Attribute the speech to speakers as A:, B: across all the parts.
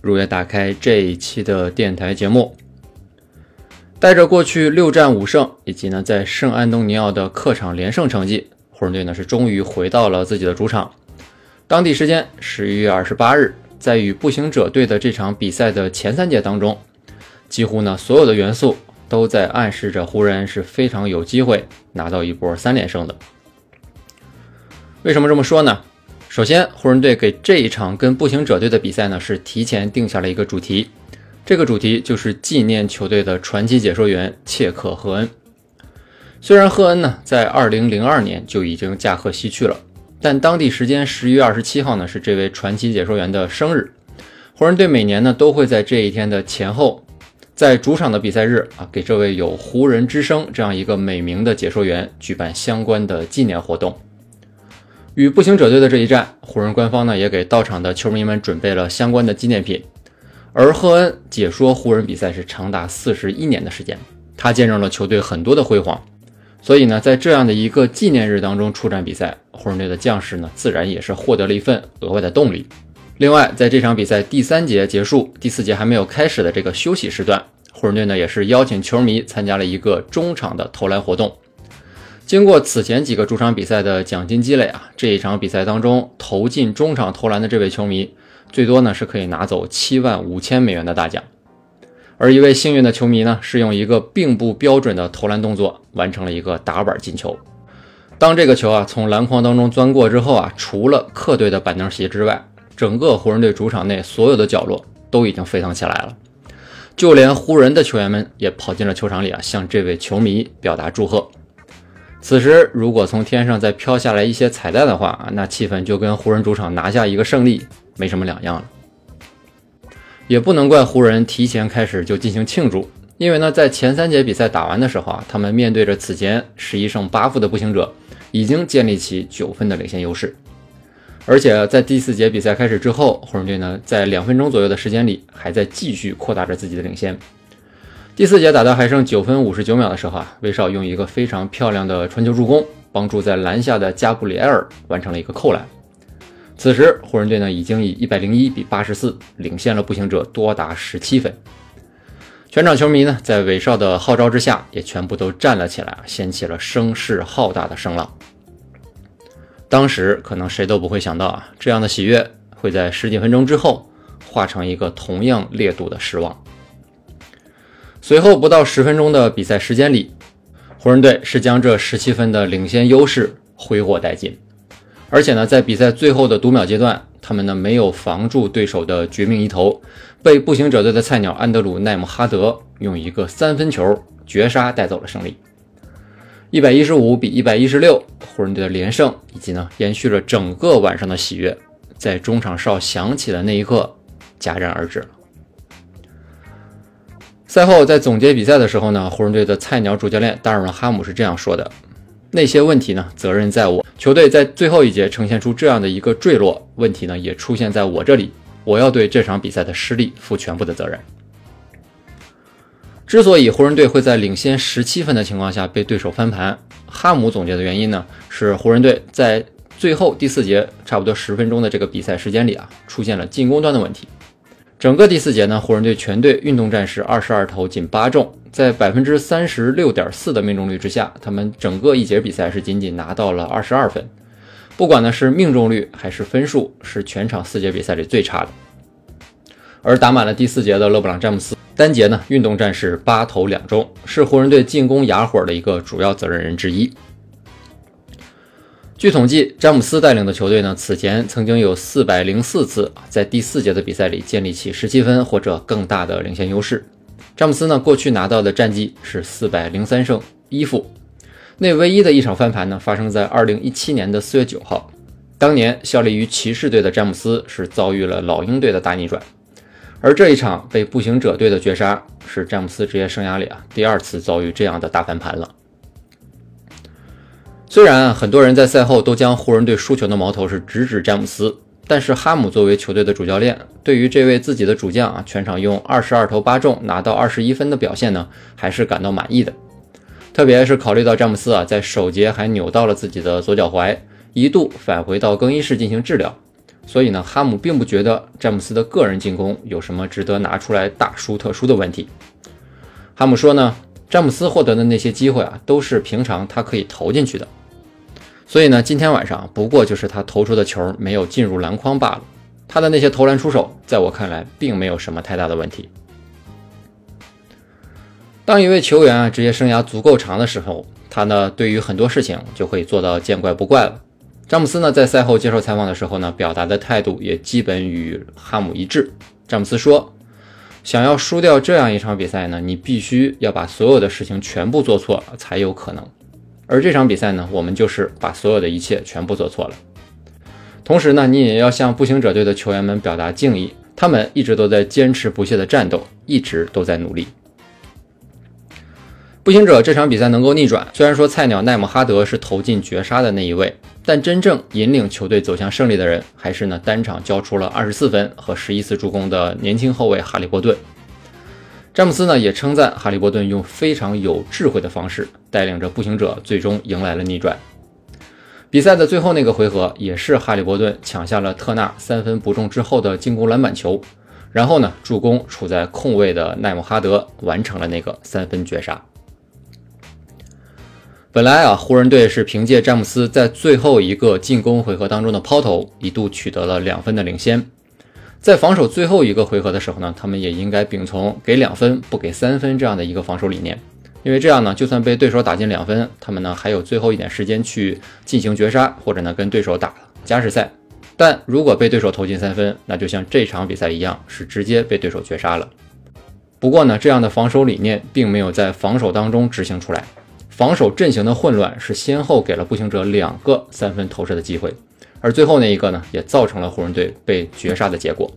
A: 如约打开这一期的电台节目。带着过去六战五胜以及呢在圣安东尼奥的客场连胜成绩，湖人队呢是终于回到了自己的主场。当地时间十一月二十八日，在与步行者队的这场比赛的前三节当中，几乎呢所有的元素都在暗示着湖人是非常有机会拿到一波三连胜的。为什么这么说呢？首先，湖人队给这一场跟步行者队的比赛呢，是提前定下了一个主题，这个主题就是纪念球队的传奇解说员切克赫恩。虽然赫恩呢在2002年就已经驾鹤西去了，但当地时间十一月二十七号呢是这位传奇解说员的生日。湖人队每年呢都会在这一天的前后，在主场的比赛日啊，给这位有“湖人之声”这样一个美名的解说员举办相关的纪念活动。与步行者队的这一战，湖人官方呢也给到场的球迷们准备了相关的纪念品。而赫恩解说湖人比赛是长达四十一年的时间，他见证了球队很多的辉煌。所以呢，在这样的一个纪念日当中出战比赛，湖人队的将士呢自然也是获得了一份额外的动力。另外，在这场比赛第三节结束、第四节还没有开始的这个休息时段，湖人队呢也是邀请球迷参加了一个中场的投篮活动。经过此前几个主场比赛的奖金积累啊，这一场比赛当中投进中场投篮的这位球迷，最多呢是可以拿走七万五千美元的大奖。而一位幸运的球迷呢，是用一个并不标准的投篮动作完成了一个打板进球。当这个球啊从篮筐当中钻过之后啊，除了客队的板凳席之外，整个湖人队主场内所有的角落都已经沸腾起来了，就连湖人的球员们也跑进了球场里啊，向这位球迷表达祝贺。此时，如果从天上再飘下来一些彩蛋的话啊，那气氛就跟湖人主场拿下一个胜利没什么两样了。也不能怪湖人提前开始就进行庆祝，因为呢，在前三节比赛打完的时候啊，他们面对着此前十一胜八负的步行者，已经建立起九分的领先优势。而且在第四节比赛开始之后，湖人队呢，在两分钟左右的时间里，还在继续扩大着自己的领先。第四节打到还剩九分五十九秒的时候啊，威少用一个非常漂亮的传球助攻，帮助在篮下的加布里埃尔完成了一个扣篮。此时，湖人队呢已经以一百零一比八十四领先了步行者多达十七分。全场球迷呢在威少的号召之下，也全部都站了起来，掀起了声势浩大的声浪。当时可能谁都不会想到啊，这样的喜悦会在十几分钟之后化成一个同样烈度的失望。随后不到十分钟的比赛时间里，湖人队是将这十七分的领先优势挥霍殆尽，而且呢，在比赛最后的读秒阶段，他们呢没有防住对手的绝命一投，被步行者队的菜鸟安德鲁奈姆哈德用一个三分球绝杀带走了胜利。一百一十五比一百一十六，湖人队的连胜以及呢延续了整个晚上的喜悦，在中场哨响起的那一刻戛然而止了。赛后，在总结比赛的时候呢，湖人队的菜鸟主教练达尔文·哈姆是这样说的：“那些问题呢，责任在我。球队在最后一节呈现出这样的一个坠落，问题呢也出现在我这里。我要对这场比赛的失利负全部的责任。”之所以湖人队会在领先十七分的情况下被对手翻盘，哈姆总结的原因呢，是湖人队在最后第四节差不多十分钟的这个比赛时间里啊，出现了进攻端的问题。整个第四节呢，湖人队全队运动战是二十二投仅八中，在百分之三十六点四的命中率之下，他们整个一节比赛是仅仅拿到了二十二分。不管呢是命中率还是分数，是全场四节比赛里最差的。而打满了第四节的勒布朗·詹姆斯，单节呢运动战是八投两中，是湖人队进攻哑火的一个主要责任人之一。据统计，詹姆斯带领的球队呢，此前曾经有四百零四次在第四节的比赛里建立起十七分或者更大的领先优势。詹姆斯呢，过去拿到的战绩是四百零三胜一负。那唯一的一场翻盘呢，发生在二零一七年的四月九号。当年效力于骑士队的詹姆斯是遭遇了老鹰队的大逆转，而这一场被步行者队的绝杀，是詹姆斯职业生涯里啊第二次遭遇这样的大翻盘了。虽然很多人在赛后都将湖人队输球的矛头是直指詹姆斯，但是哈姆作为球队的主教练，对于这位自己的主将啊全场用二十二投八中拿到二十一分的表现呢，还是感到满意的。特别是考虑到詹姆斯啊在首节还扭到了自己的左脚踝，一度返回到更衣室进行治疗。所以呢，哈姆并不觉得詹姆斯的个人进攻有什么值得拿出来大书特书的问题。哈姆说呢，詹姆斯获得的那些机会啊，都是平常他可以投进去的。所以呢，今天晚上不过就是他投出的球没有进入篮筐罢了。他的那些投篮出手，在我看来并没有什么太大的问题。当一位球员啊职业生涯足够长的时候，他呢对于很多事情就可以做到见怪不怪了。詹姆斯呢，在赛后接受采访的时候呢，表达的态度也基本与哈姆一致。詹姆斯说：“想要输掉这样一场比赛呢，你必须要把所有的事情全部做错才有可能。而这场比赛呢，我们就是把所有的一切全部做错了。同时呢，你也要向步行者队的球员们表达敬意，他们一直都在坚持不懈的战斗，一直都在努力。”步行者这场比赛能够逆转，虽然说菜鸟奈姆哈德是投进绝杀的那一位，但真正引领球队走向胜利的人，还是呢单场交出了二十四分和十一次助攻的年轻后卫哈利波顿。詹姆斯呢也称赞哈利波顿用非常有智慧的方式带领着步行者最终迎来了逆转。比赛的最后那个回合，也是哈利波顿抢下了特纳三分不中之后的进攻篮板球，然后呢助攻处在空位的奈姆哈德完成了那个三分绝杀。本来啊，湖人队是凭借詹姆斯在最后一个进攻回合当中的抛投，一度取得了两分的领先。在防守最后一个回合的时候呢，他们也应该秉从给两分不给三分这样的一个防守理念，因为这样呢，就算被对手打进两分，他们呢还有最后一点时间去进行绝杀，或者呢跟对手打加时赛。但如果被对手投进三分，那就像这场比赛一样，是直接被对手绝杀了。不过呢，这样的防守理念并没有在防守当中执行出来。防守阵型的混乱是先后给了步行者两个三分投射的机会，而最后那一个呢，也造成了湖人队被绝杀的结果。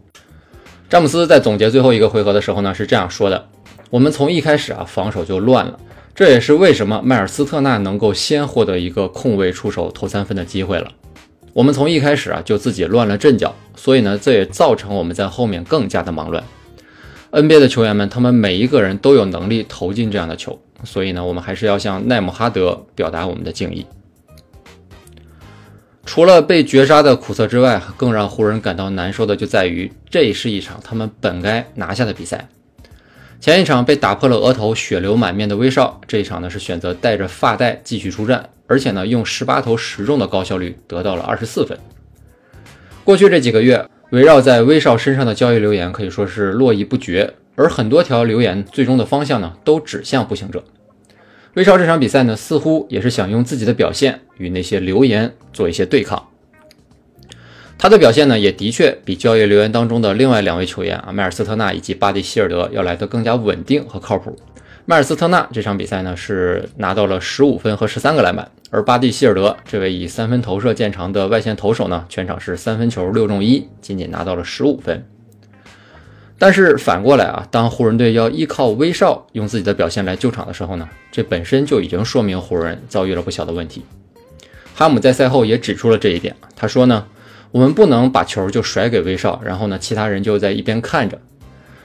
A: 詹姆斯在总结最后一个回合的时候呢，是这样说的：“我们从一开始啊，防守就乱了，这也是为什么迈尔斯特纳能够先获得一个空位出手投三分的机会了。我们从一开始啊，就自己乱了阵脚，所以呢，这也造成我们在后面更加的忙乱。NBA 的球员们，他们每一个人都有能力投进这样的球。”所以呢，我们还是要向奈姆哈德表达我们的敬意。除了被绝杀的苦涩之外，更让湖人感到难受的就在于，这是一场他们本该拿下的比赛。前一场被打破了额头、血流满面的威少，这一场呢是选择带着发带继续出战，而且呢用十八投十中的高效率得到了二十四分。过去这几个月，围绕在威少身上的交易留言可以说是络绎不绝。而很多条留言最终的方向呢，都指向步行者。威少这场比赛呢，似乎也是想用自己的表现与那些留言做一些对抗。他的表现呢，也的确比交易留言当中的另外两位球员啊，迈尔斯特纳以及巴蒂希尔德要来的更加稳定和靠谱。迈尔斯特纳这场比赛呢，是拿到了十五分和十三个篮板，而巴蒂希尔德这位以三分投射见长的外线投手呢，全场是三分球六中一，仅仅拿到了十五分。但是反过来啊，当湖人队要依靠威少用自己的表现来救场的时候呢，这本身就已经说明湖人遭遇了不小的问题。哈姆在赛后也指出了这一点，他说呢，我们不能把球就甩给威少，然后呢，其他人就在一边看着。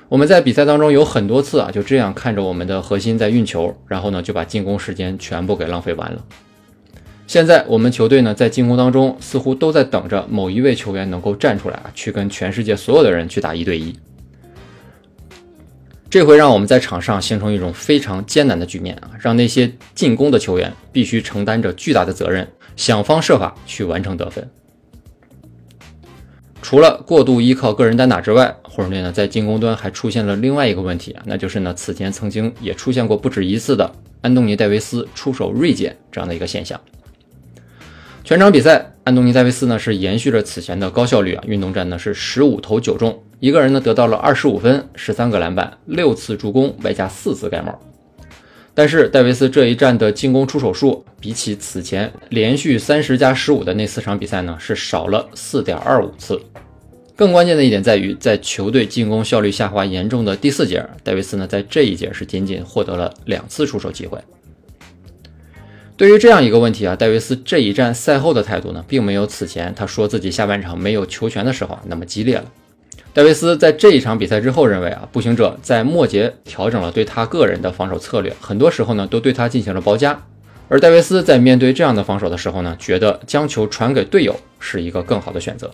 A: 我们在比赛当中有很多次啊，就这样看着我们的核心在运球，然后呢，就把进攻时间全部给浪费完了。现在我们球队呢，在进攻当中似乎都在等着某一位球员能够站出来啊，去跟全世界所有的人去打一对一。这会让我们在场上形成一种非常艰难的局面啊，让那些进攻的球员必须承担着巨大的责任，想方设法去完成得分。除了过度依靠个人单打之外，湖人队呢在进攻端还出现了另外一个问题啊，那就是呢此前曾经也出现过不止一次的安东尼戴维斯出手锐减这样的一个现象。全场比赛，安东尼戴维斯呢是延续着此前的高效率啊，运动战呢是十五投九中。一个人呢得到了二十五分、十三个篮板、六次助攻，外加四次盖帽。但是戴维斯这一战的进攻出手数，比起此前连续三十加十五的那四场比赛呢，是少了四点二五次。更关键的一点在于，在球队进攻效率下滑严重的第四节，戴维斯呢在这一节是仅仅获得了两次出手机会。对于这样一个问题啊，戴维斯这一战赛后的态度呢，并没有此前他说自己下半场没有球权的时候那么激烈了。戴维斯在这一场比赛之后认为啊，步行者在末节调整了对他个人的防守策略，很多时候呢都对他进行了包夹。而戴维斯在面对这样的防守的时候呢，觉得将球传给队友是一个更好的选择。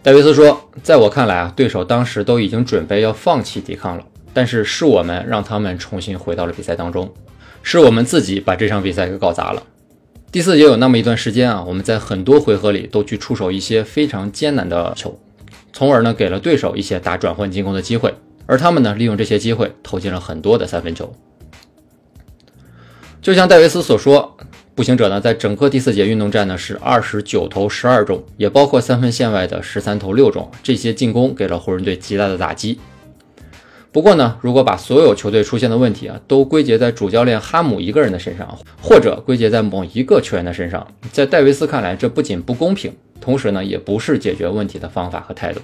A: 戴维斯说：“在我看来啊，对手当时都已经准备要放弃抵抗了，但是是我们让他们重新回到了比赛当中，是我们自己把这场比赛给搞砸了。第四节有那么一段时间啊，我们在很多回合里都去出手一些非常艰难的球，从而呢给了对手一些打转换进攻的机会，而他们呢利用这些机会投进了很多的三分球。就像戴维斯所说。”步行者呢，在整个第四节运动战呢是二十九投十二中，也包括三分线外的十三投六中，这些进攻给了湖人队极大的打击。不过呢，如果把所有球队出现的问题啊都归结在主教练哈姆一个人的身上，或者归结在某一个球员的身上，在戴维斯看来，这不仅不公平，同时呢，也不是解决问题的方法和态度。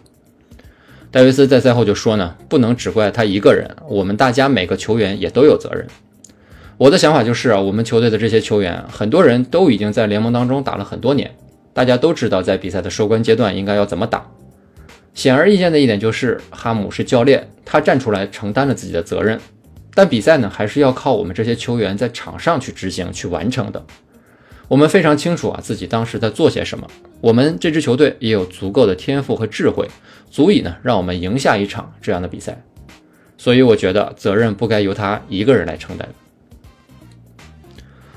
A: 戴维斯在赛后就说呢，不能只怪他一个人，我们大家每个球员也都有责任。我的想法就是啊，我们球队的这些球员，很多人都已经在联盟当中打了很多年，大家都知道在比赛的收官阶段应该要怎么打。显而易见的一点就是，哈姆是教练，他站出来承担了自己的责任，但比赛呢，还是要靠我们这些球员在场上去执行、去完成的。我们非常清楚啊，自己当时在做些什么。我们这支球队也有足够的天赋和智慧，足以呢让我们赢下一场这样的比赛。所以我觉得责任不该由他一个人来承担。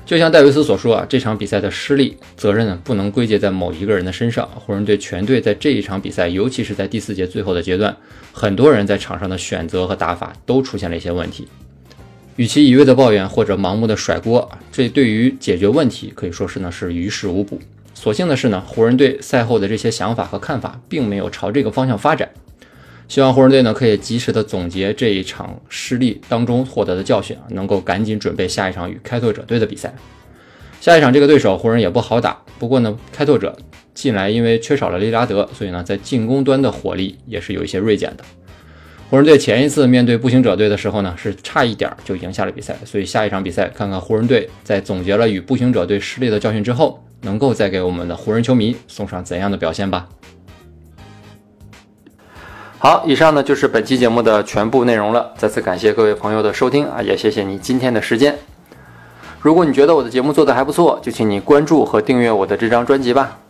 A: 就像戴维斯所说啊，这场比赛的失利责任呢不能归结在某一个人的身上。湖人队全队在这一场比赛，尤其是在第四节最后的阶段，很多人在场上的选择和打法都出现了一些问题。与其一味的抱怨或者盲目的甩锅，这对于解决问题可以说是呢是于事无补。所幸的是呢，湖人队赛后的这些想法和看法并没有朝这个方向发展。希望湖人队呢可以及时的总结这一场失利当中获得的教训，能够赶紧准备下一场与开拓者队的比赛。下一场这个对手湖人也不好打，不过呢，开拓者近来因为缺少了利拉德，所以呢在进攻端的火力也是有一些锐减的。湖人队前一次面对步行者队的时候呢，是差一点就赢下了比赛，所以下一场比赛看看湖人队在总结了与步行者队失利的教训之后，能够再给我们的湖人球迷送上怎样的表现吧。好，以上呢就是本期节目的全部内容了。再次感谢各位朋友的收听啊，也谢谢你今天的时间。如果你觉得我的节目做得还不错，就请你关注和订阅我的这张专辑吧。